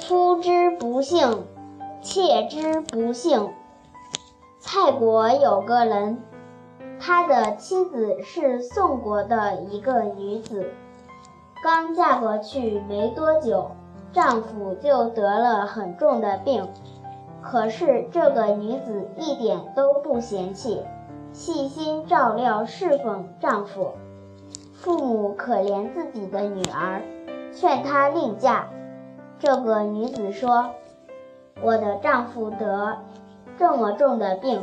夫之不幸，妾之不幸。蔡国有个人，他的妻子是宋国的一个女子，刚嫁过去没多久，丈夫就得了很重的病。可是这个女子一点都不嫌弃，细心照料侍奉丈夫。父母可怜自己的女儿，劝她另嫁。这个女子说：“我的丈夫得这么重的病，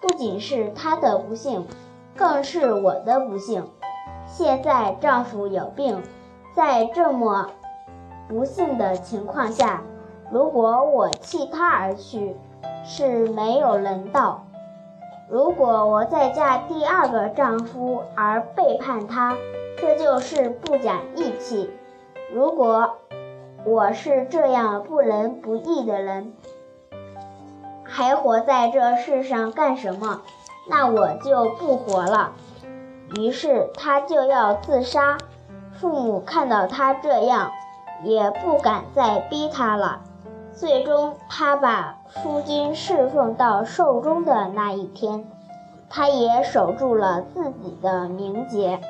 不仅是他的不幸，更是我的不幸。现在丈夫有病，在这么不幸的情况下，如果我弃他而去，是没有人道；如果我再嫁第二个丈夫而背叛他，这就是不讲义气。如果……”我是这样不仁不义的人，还活在这世上干什么？那我就不活了。于是他就要自杀。父母看到他这样，也不敢再逼他了。最终，他把夫君侍奉到寿终的那一天，他也守住了自己的名节。